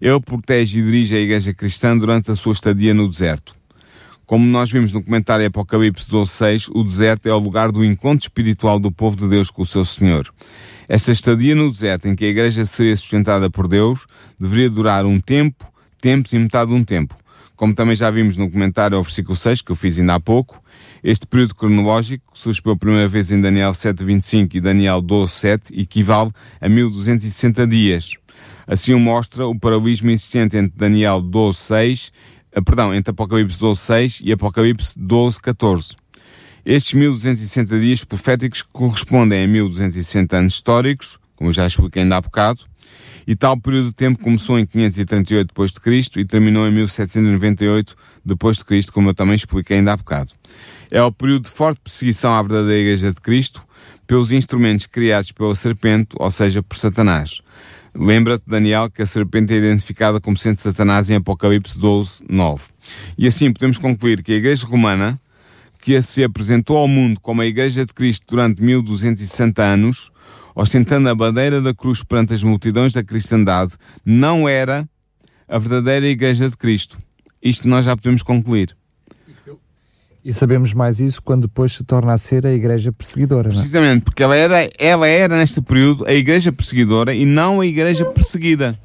Ele protege e dirige a igreja cristã durante a sua estadia no deserto. Como nós vimos no comentário Apocalipse 12.6, o deserto é o lugar do encontro espiritual do povo de Deus com o seu Senhor. Esta estadia no deserto, em que a igreja seria sustentada por Deus, deveria durar um tempo, tempos e metade de um tempo. Como também já vimos no comentário ao versículo 6, que eu fiz ainda há pouco, este período cronológico, que surge pela primeira vez em Daniel 7.25 e Daniel 12.7, equivale a 1260 dias. Assim o mostra o paralelismo existente entre Daniel 12.6 ah, perdão, entre Apocalipse 12.6 e Apocalipse 12.14. Estes 1260 dias proféticos correspondem a 1260 anos históricos, como já expliquei ainda há bocado, e tal período de tempo começou em 538 d.C. e terminou em 1798 d.C., como eu também expliquei ainda há bocado. É o período de forte perseguição à verdadeira Igreja de Cristo pelos instrumentos criados pela serpente, ou seja, por Satanás. Lembra-te, Daniel, que a serpente é identificada como sendo Satanás em Apocalipse 12, 9. E assim podemos concluir que a Igreja Romana, que se apresentou ao mundo como a Igreja de Cristo durante 1260 anos, ostentando a bandeira da cruz perante as multidões da cristandade, não era a verdadeira Igreja de Cristo. Isto nós já podemos concluir. E sabemos mais isso quando depois se torna a ser a igreja perseguidora. Não é? Precisamente, porque ela era, ela era neste período a igreja perseguidora e não a igreja perseguida.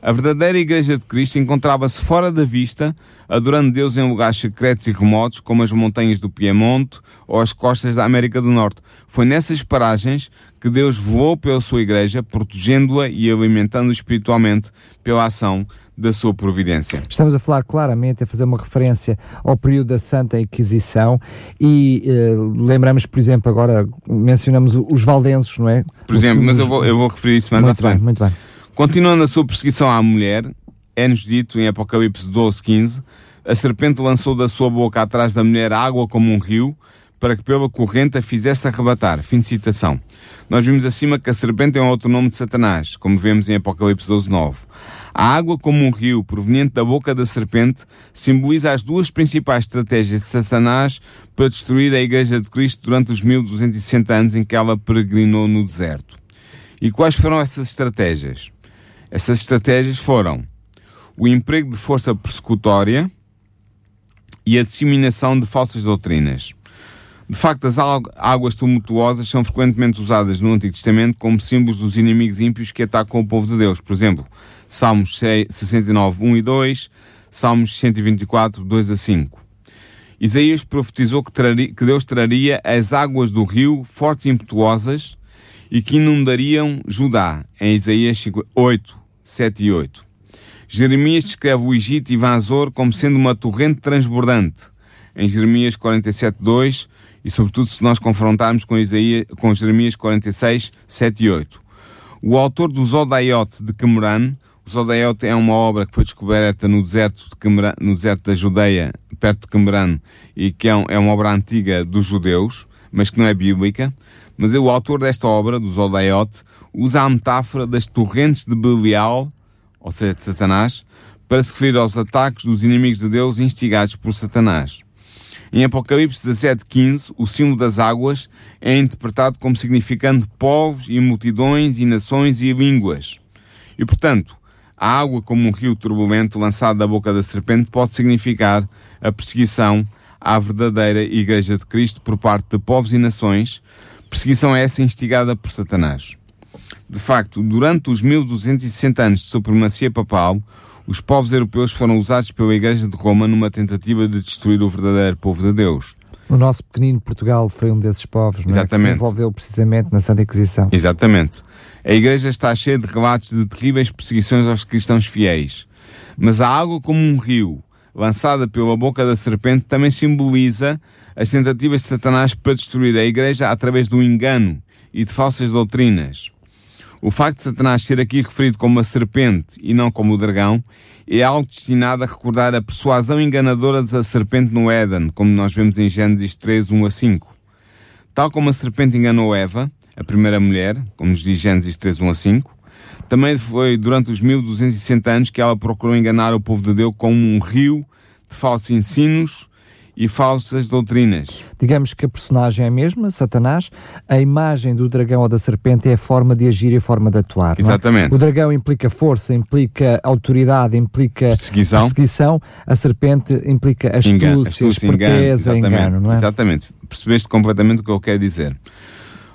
A verdadeira igreja de Cristo encontrava-se fora da vista, adorando Deus em lugares secretos e remotos, como as montanhas do Piemonte ou as costas da América do Norte. Foi nessas paragens que Deus voou pela sua igreja, protegendo-a e alimentando espiritualmente pela ação da sua providência. Estamos a falar claramente, a fazer uma referência ao período da Santa Inquisição e uh, lembramos, por exemplo, agora mencionamos os valdenses, não é? Por exemplo, mas eu vou, eu vou referir isso mais muito à frente. Bem, muito bem. Continuando a sua perseguição à mulher, é-nos dito em Apocalipse 12, 15, a serpente lançou da sua boca atrás da mulher água como um rio, para que pela corrente a fizesse arrebatar. Fim de citação. Nós vimos acima que a serpente é um outro nome de Satanás, como vemos em Apocalipse 12, 9. A água como um rio proveniente da boca da serpente simboliza as duas principais estratégias de Satanás para destruir a Igreja de Cristo durante os 1260 anos em que ela peregrinou no deserto. E quais foram essas estratégias? Essas estratégias foram o emprego de força persecutória e a disseminação de falsas doutrinas. De facto, as águas tumultuosas são frequentemente usadas no Antigo Testamento como símbolos dos inimigos ímpios que atacam o povo de Deus. Por exemplo, Salmos 69, 1 e 2, Salmos 124, 2 a 5. Isaías profetizou que, traria, que Deus traria as águas do rio fortes e impetuosas e que inundariam Judá, em Isaías 8, 7 e 8. Jeremias descreve o Egito e Vazor como sendo uma torrente transbordante, em Jeremias 47, 2 e sobretudo se nós confrontarmos com, Isaías, com Jeremias 46, 7 e 8. O autor do Zodaiot de Qumran O Zodaiot é uma obra que foi descoberta no deserto, de Qumran, no deserto da Judeia, perto de Qumran, e que é, um, é, uma obra antiga dos judeus, mas que não é bíblica. Mas o autor desta obra, do usa a metáfora das torrentes de Belial, ou seja, de Satanás, para se referir aos ataques dos inimigos de Deus instigados por Satanás. Em Apocalipse 17:15, o símbolo das águas é interpretado como significando povos e multidões e nações e línguas. E, portanto, a água como um rio turbulento lançado da boca da serpente pode significar a perseguição à verdadeira Igreja de Cristo por parte de povos e nações, perseguição essa instigada por Satanás. De facto, durante os 1260 anos de supremacia papal, os povos europeus foram usados pela Igreja de Roma numa tentativa de destruir o verdadeiro povo de Deus. O nosso pequenino Portugal foi um desses povos, não é? Que se envolveu precisamente na Santa Inquisição. Exatamente. A Igreja está cheia de relatos de terríveis perseguições aos cristãos fiéis. Mas a água como um rio, lançada pela boca da serpente, também simboliza as tentativas de Satanás para destruir a Igreja através do engano e de falsas doutrinas. O facto de Satanás ser aqui referido como a serpente e não como o dragão é algo destinado a recordar a persuasão enganadora da serpente no Éden, como nós vemos em Gênesis 3, 1 a 5. Tal como a serpente enganou Eva, a primeira mulher, como nos diz Gênesis 3, 1 a 5, também foi durante os 1260 anos que ela procurou enganar o povo de Deus com um rio de falsos ensinos e falsas doutrinas. Digamos que a personagem é a mesma, Satanás, a imagem do dragão ou da serpente é a forma de agir e a forma de atuar. É? Exatamente. É? O dragão implica força, implica autoridade, implica perseguição, perseguição a serpente implica astúcia, engano, astúcia esperteza, engano, não é? Exatamente. Percebeste completamente o que eu quero dizer.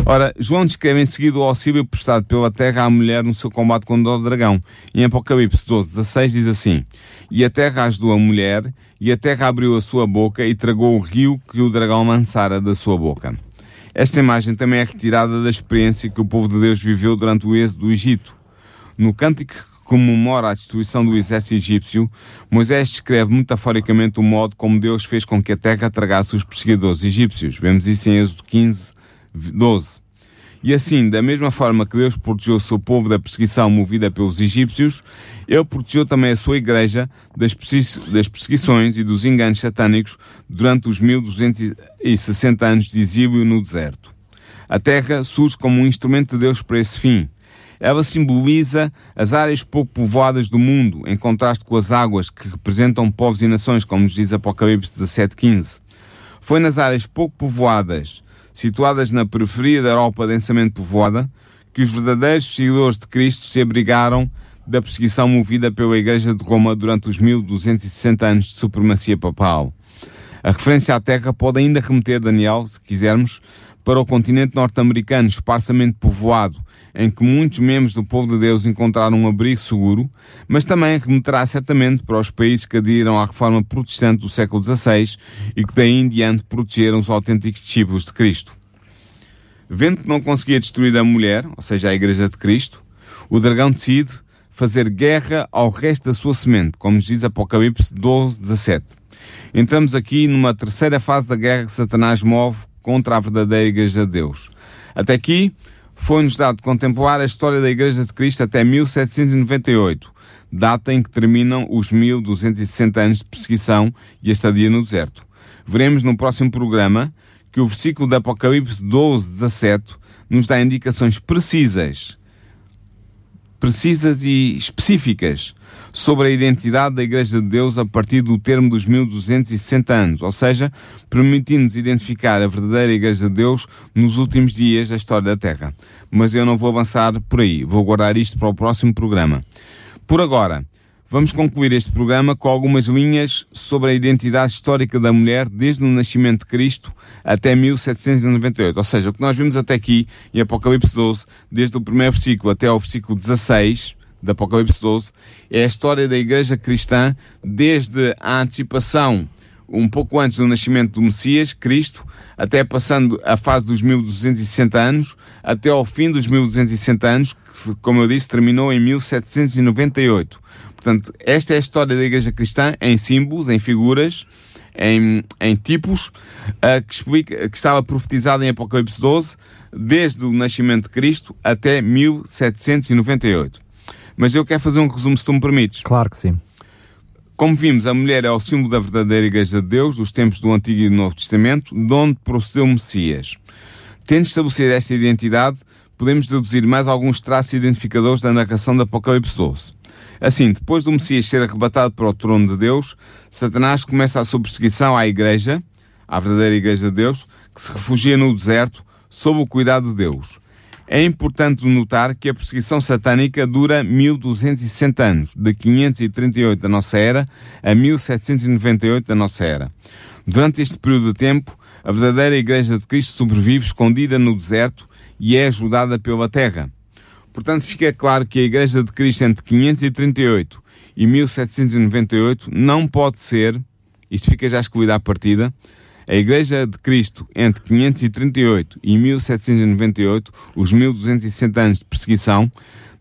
Ora, João descreve em seguida o auxílio prestado pela terra à mulher no seu combate contra o dragão. Em Apocalipse 12, 16 diz assim: E a terra ajudou a mulher, e a terra abriu a sua boca e tragou o rio que o dragão lançara da sua boca. Esta imagem também é retirada da experiência que o povo de Deus viveu durante o êxodo do Egito. No cântico que comemora a destruição do exército egípcio, Moisés descreve metaforicamente o modo como Deus fez com que a terra tragasse os perseguidores egípcios. Vemos isso em Êxodo 15, 12. E assim, da mesma forma que Deus protegeu o seu povo da perseguição movida pelos egípcios, ele protegeu também a sua igreja das perseguições e dos enganos satânicos durante os 1260 anos de exílio no deserto. A terra surge como um instrumento de Deus para esse fim. Ela simboliza as áreas pouco povoadas do mundo, em contraste com as águas que representam povos e nações, como nos diz Apocalipse 17:15. Foi nas áreas pouco povoadas situadas na periferia da Europa densamente povoada, que os verdadeiros seguidores de Cristo se abrigaram da perseguição movida pela Igreja de Roma durante os 1260 anos de supremacia papal. A referência à terra pode ainda remeter, Daniel, se quisermos, para o continente norte-americano esparsamente povoado, em que muitos membros do povo de Deus encontraram um abrigo seguro, mas também remeterá certamente para os países que aderiram à reforma protestante do século XVI e que daí em diante protegeram os autênticos discípulos de Cristo. Vendo que não conseguia destruir a mulher, ou seja, a Igreja de Cristo, o dragão decide fazer guerra ao resto da sua semente, como nos diz Apocalipse 12, 17. Entramos aqui numa terceira fase da guerra que Satanás move contra a verdadeira Igreja de Deus. Até aqui, foi-nos dado contemplar a história da Igreja de Cristo até 1798, data em que terminam os 1260 anos de perseguição e a estadia no deserto. Veremos no próximo programa que o versículo de Apocalipse 12, 17 nos dá indicações precisas, precisas e específicas sobre a identidade da Igreja de Deus a partir do termo dos 1260 anos, ou seja, permitindo-nos identificar a verdadeira Igreja de Deus nos últimos dias da história da Terra. Mas eu não vou avançar por aí, vou guardar isto para o próximo programa. Por agora, vamos concluir este programa com algumas linhas sobre a identidade histórica da mulher desde o nascimento de Cristo até 1798. Ou seja, o que nós vimos até aqui em Apocalipse 12, desde o primeiro versículo até ao versículo 16, de Apocalipse 12, é a história da Igreja Cristã desde a antecipação, um pouco antes do nascimento do Messias, Cristo, até passando a fase dos 1260 anos, até ao fim dos 1260 anos, que, como eu disse, terminou em 1798. Portanto, esta é a história da Igreja Cristã em símbolos, em figuras, em, em tipos, uh, que, explica, que estava profetizada em Apocalipse 12, desde o nascimento de Cristo até 1798. Mas eu quero fazer um resumo, se tu me permites. Claro que sim. Como vimos, a mulher é o símbolo da verdadeira Igreja de Deus, dos tempos do Antigo e do Novo Testamento, de onde procedeu o Messias. Tendo estabelecido esta identidade, podemos deduzir mais alguns traços identificadores da narração do Apocalipse 12. Assim, depois do Messias ser arrebatado para o trono de Deus, Satanás começa a sua perseguição à Igreja, à verdadeira Igreja de Deus, que se refugia no deserto, sob o cuidado de Deus. É importante notar que a perseguição satânica dura 1260 anos, de 538 da nossa era a 1798 da nossa era. Durante este período de tempo, a verdadeira Igreja de Cristo sobrevive escondida no deserto e é ajudada pela terra. Portanto, fica claro que a Igreja de Cristo entre 538 e 1798 não pode ser, isto fica já excluído à partida, a Igreja de Cristo entre 538 e 1798, os 1260 anos de perseguição,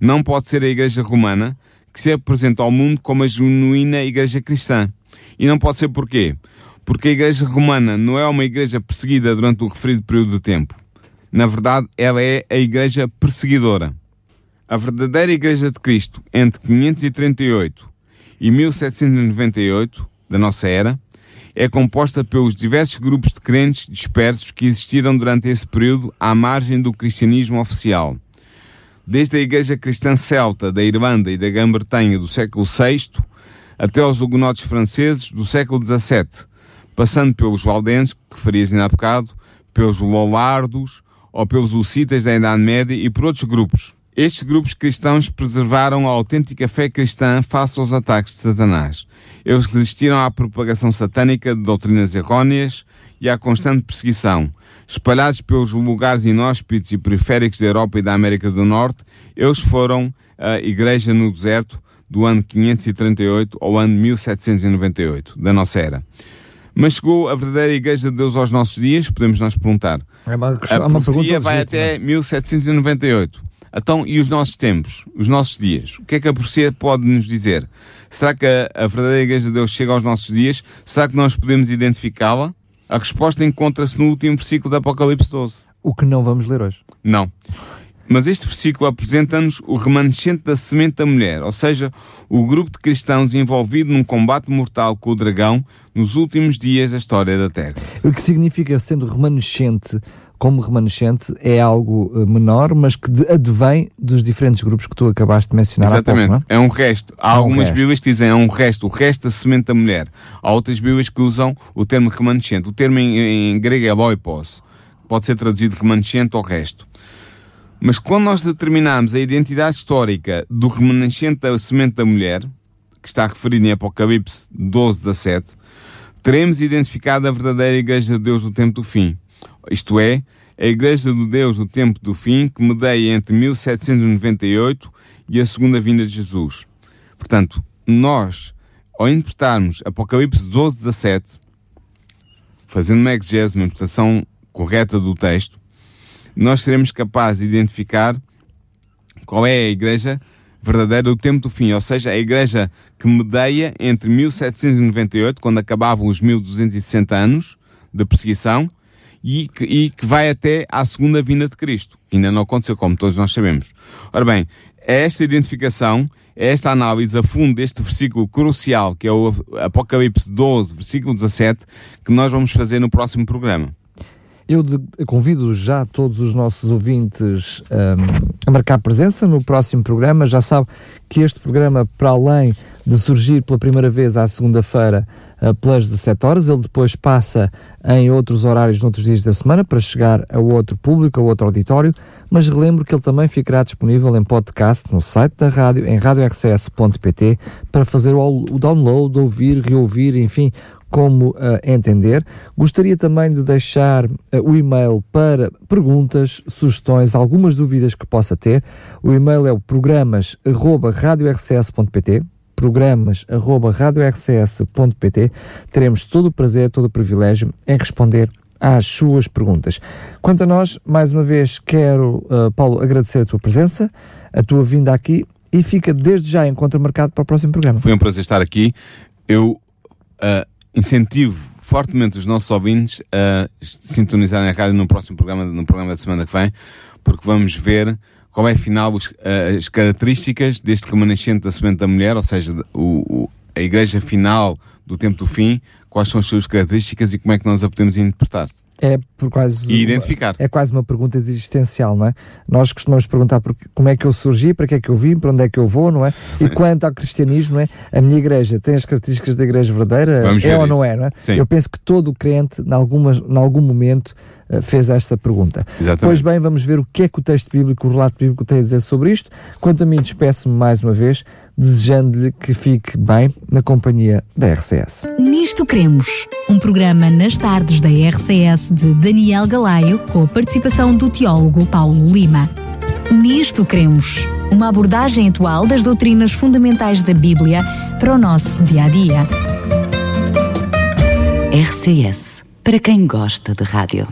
não pode ser a Igreja Romana que se apresenta ao mundo como a genuína Igreja Cristã. E não pode ser porquê? Porque a Igreja Romana não é uma Igreja perseguida durante o referido período de tempo. Na verdade, ela é a Igreja perseguidora. A verdadeira Igreja de Cristo, entre 538 e 1798, da nossa era, é composta pelos diversos grupos de crentes dispersos que existiram durante esse período à margem do cristianismo oficial. Desde a Igreja Cristã Celta da Irlanda e da Grã-Bretanha do século VI até aos hugonotes franceses do século XVII, passando pelos valdenses, que referias ainda há bocado, pelos lollardos ou pelos hussitas da Idade Média e por outros grupos. Estes grupos cristãos preservaram a autêntica fé cristã face aos ataques de Satanás. Eles resistiram à propagação satânica de doutrinas errôneas e à constante perseguição. Espalhados pelos lugares inóspitos e periféricos da Europa e da América do Norte, eles foram a Igreja no Deserto do ano 538 ao ano 1798, da nossa era. Mas chegou a verdadeira Igreja de Deus aos nossos dias? Podemos nós perguntar. É uma, a uma profecia vai até 1798. Então, e os nossos tempos, os nossos dias? O que é que a profecia pode nos dizer? Será que a, a verdadeira Igreja de Deus chega aos nossos dias? Será que nós podemos identificá-la? A resposta encontra-se no último versículo da Apocalipse 12. O que não vamos ler hoje. Não. Mas este versículo apresenta-nos o remanescente da semente da mulher, ou seja, o grupo de cristãos envolvido num combate mortal com o dragão nos últimos dias da história da Terra. O que significa, sendo remanescente, como remanescente, é algo eh, menor, mas que advém dos diferentes grupos que tu acabaste de mencionar Exatamente. Pouco, é? é? um resto. Há é um algumas resto. Bíblias que dizem é um resto, o resto da semente da mulher. Há outras Bíblias que usam o termo remanescente. O termo em, em grego é loipos. Pode ser traduzido remanescente ou resto. Mas quando nós determinamos a identidade histórica do remanescente da semente da mulher, que está referido em Apocalipse 12, 17, teremos identificado a verdadeira Igreja de Deus do tempo do fim. Isto é, a Igreja do Deus do tempo do fim, que medeia entre 1798 e a segunda vinda de Jesus. Portanto, nós, ao interpretarmos Apocalipse 12, 17, fazendo uma exegese, uma interpretação correta do texto, nós seremos capazes de identificar qual é a igreja verdadeira do tempo do fim, ou seja, a igreja que medeia entre 1798, quando acabavam os 1260 anos de perseguição, e que, e que vai até à segunda vinda de Cristo. Ainda não aconteceu, como todos nós sabemos. Ora bem, é esta identificação, é esta análise a fundo deste versículo crucial, que é o Apocalipse 12, versículo 17, que nós vamos fazer no próximo programa. Eu convido já todos os nossos ouvintes um, a marcar presença no próximo programa. Já sabe que este programa, para além de surgir pela primeira vez à segunda-feira pelas 17 horas, ele depois passa em outros horários, noutros dias da semana, para chegar a outro público, a outro auditório. Mas relembro que ele também ficará disponível em podcast no site da rádio, em radiorcs.pt, para fazer o, download, ouvir, reouvir, enfim, como uh, entender. Gostaria também de deixar uh, o e-mail para perguntas, sugestões, algumas dúvidas que possa ter. O e-mail é o programas@radiorcs.pt programas@radiorcs.pt. Teremos todo o prazer, todo o privilégio em responder às suas perguntas. Quanto a nós, mais uma vez quero, uh, Paulo, agradecer a tua presença, a tua vinda aqui e fica desde já encontro marcado para o próximo programa. Foi um prazer estar aqui. Eu uh, incentivo fortemente os nossos ouvintes a sintonizarem a rádio no próximo programa, no programa da semana que vem, porque vamos ver qual é afinal os, as características deste remanescente da semente da mulher, ou seja, o, o, a igreja final do tempo do fim, quais são as suas características e como é que nós a podemos interpretar é por quase e identificar. Uma, é quase uma pergunta existencial, não é? Nós costumamos perguntar por, como é que eu surgi, para que é que eu vim, para onde é que eu vou, não é? E quanto ao cristianismo, não é? A minha igreja tem as características da igreja verdadeira, Vamos é ou isso. não é, não é? Sim. Eu penso que todo crente, em, alguma, em algum momento, fez esta pergunta. Exatamente. Pois bem, vamos ver o que é que o texto bíblico, o relato bíblico tem a dizer sobre isto. Quanto a mim, despeço-me mais uma vez, desejando-lhe que fique bem na companhia da RCS. Nisto Cremos, um programa nas tardes da RCS de Daniel Galaio, com a participação do teólogo Paulo Lima. Nisto Cremos, uma abordagem atual das doutrinas fundamentais da Bíblia para o nosso dia a dia. RCS, para quem gosta de rádio.